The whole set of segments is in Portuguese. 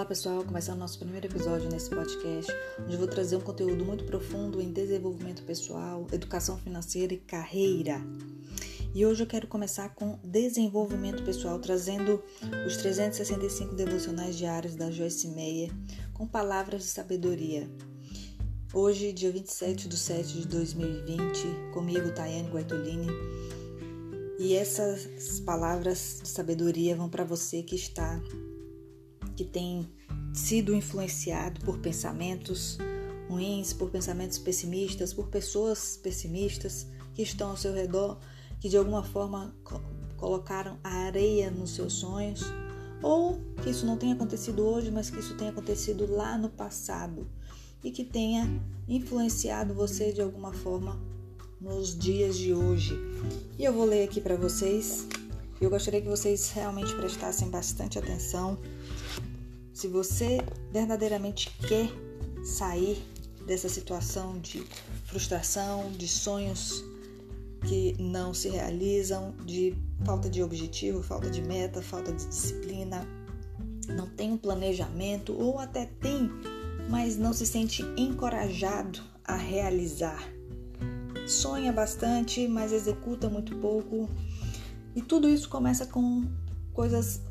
Olá pessoal, começando nosso primeiro episódio nesse podcast, onde vou trazer um conteúdo muito profundo em desenvolvimento pessoal, educação financeira e carreira. E hoje eu quero começar com desenvolvimento pessoal, trazendo os 365 devocionais diários da Joyce Meyer com palavras de sabedoria. Hoje, dia 27 de 7 de 2020, comigo, Tayane Guaitolini. E essas palavras de sabedoria vão para você que está que tem sido influenciado por pensamentos ruins, por pensamentos pessimistas, por pessoas pessimistas que estão ao seu redor, que de alguma forma colocaram a areia nos seus sonhos, ou que isso não tenha acontecido hoje, mas que isso tenha acontecido lá no passado e que tenha influenciado você de alguma forma nos dias de hoje. E eu vou ler aqui para vocês. Eu gostaria que vocês realmente prestassem bastante atenção se você verdadeiramente quer sair dessa situação de frustração, de sonhos que não se realizam, de falta de objetivo, falta de meta, falta de disciplina, não tem um planejamento ou até tem, mas não se sente encorajado a realizar. Sonha bastante, mas executa muito pouco. E tudo isso começa com coisas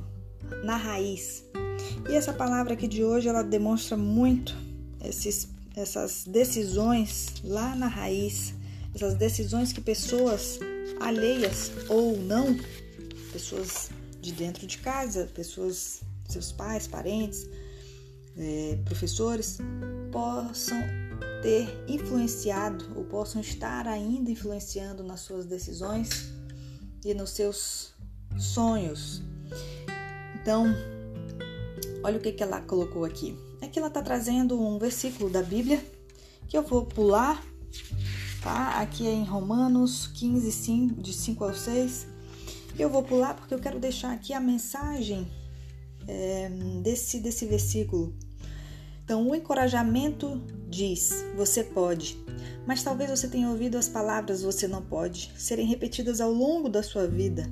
na raiz, e essa palavra aqui de hoje, ela demonstra muito esses, essas decisões lá na raiz, essas decisões que pessoas alheias ou não, pessoas de dentro de casa, pessoas, seus pais, parentes, é, professores, possam ter influenciado ou possam estar ainda influenciando nas suas decisões e nos seus sonhos. Então, Olha o que, que ela colocou aqui. É que ela está trazendo um versículo da Bíblia que eu vou pular, tá? Aqui é em Romanos 15, 5, de 5 ao 6. Eu vou pular porque eu quero deixar aqui a mensagem é, desse, desse versículo. Então, o encorajamento diz: você pode, mas talvez você tenha ouvido as palavras você não pode serem repetidas ao longo da sua vida.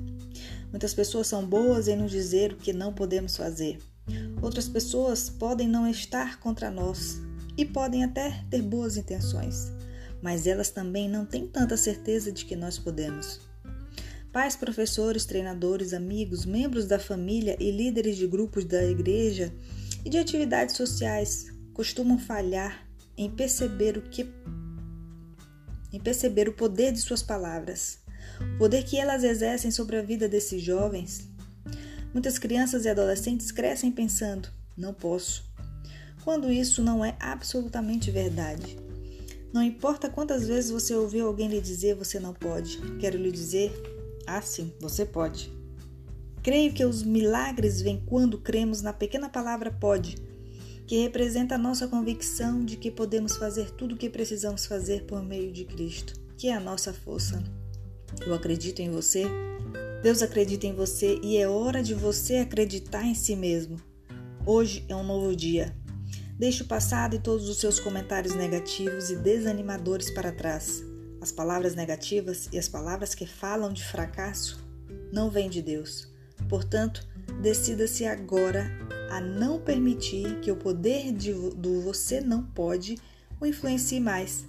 Muitas pessoas são boas em nos dizer o que não podemos fazer. Outras pessoas podem não estar contra nós e podem até ter boas intenções, mas elas também não têm tanta certeza de que nós podemos. Pais, professores, treinadores, amigos, membros da família e líderes de grupos da igreja e de atividades sociais costumam falhar em perceber o que em perceber o poder de suas palavras, o poder que elas exercem sobre a vida desses jovens Muitas crianças e adolescentes crescem pensando: não posso. Quando isso não é absolutamente verdade. Não importa quantas vezes você ouviu alguém lhe dizer você não pode, quero lhe dizer: ah, sim, você pode. Creio que os milagres vêm quando cremos na pequena palavra pode, que representa a nossa convicção de que podemos fazer tudo o que precisamos fazer por meio de Cristo, que é a nossa força. Eu acredito em você Deus acredita em você e é hora de você acreditar em si mesmo. Hoje é um novo dia. Deixe o passado e todos os seus comentários negativos e desanimadores para trás. As palavras negativas e as palavras que falam de fracasso não vêm de Deus. Portanto, decida-se agora a não permitir que o poder de, do você não pode o influencie mais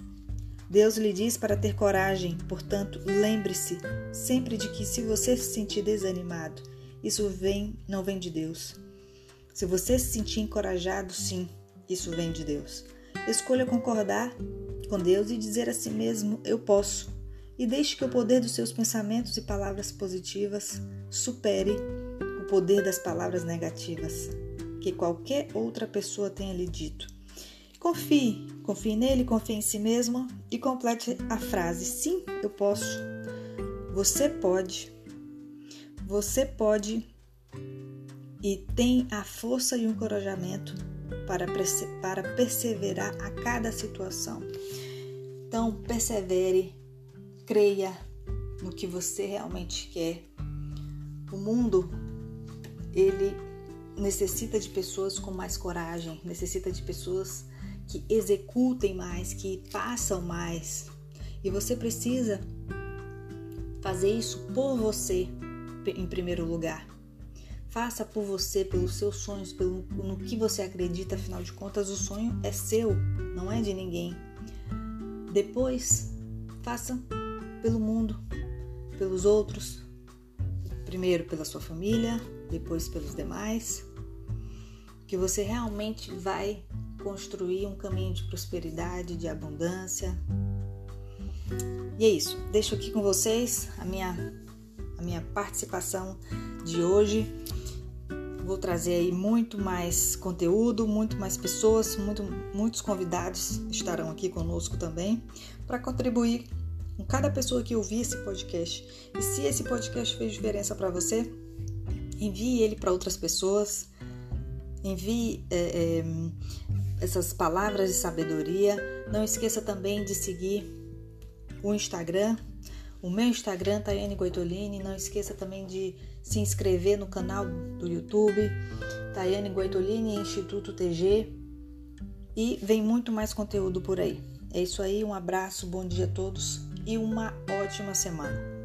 Deus lhe diz para ter coragem, portanto, lembre-se sempre de que se você se sentir desanimado, isso vem, não vem de Deus. Se você se sentir encorajado, sim, isso vem de Deus. Escolha concordar com Deus e dizer a si mesmo: Eu posso. E deixe que o poder dos seus pensamentos e palavras positivas supere o poder das palavras negativas que qualquer outra pessoa tenha lhe dito. Confie, confie nele, confie em si mesmo e complete a frase: Sim, eu posso. Você pode. Você pode e tem a força e o encorajamento para, para perseverar a cada situação. Então, persevere, creia no que você realmente quer. O mundo, ele necessita de pessoas com mais coragem, necessita de pessoas que executem mais, que façam mais. E você precisa fazer isso por você em primeiro lugar. Faça por você, pelos seus sonhos, pelo no que você acredita, afinal de contas, o sonho é seu, não é de ninguém. Depois, faça pelo mundo, pelos outros, primeiro pela sua família, depois pelos demais, que você realmente vai construir um caminho de prosperidade, de abundância. E é isso. Deixo aqui com vocês a minha a minha participação de hoje. Vou trazer aí muito mais conteúdo, muito mais pessoas, muito, muitos convidados estarão aqui conosco também para contribuir com cada pessoa que ouvir esse podcast. E se esse podcast fez diferença para você, envie ele para outras pessoas, envie é, é, essas palavras de sabedoria. Não esqueça também de seguir o Instagram, o meu Instagram, Tayane Goitolini. Não esqueça também de se inscrever no canal do YouTube, Tayane Goitolini Instituto TG. E vem muito mais conteúdo por aí. É isso aí, um abraço, bom dia a todos e uma ótima semana.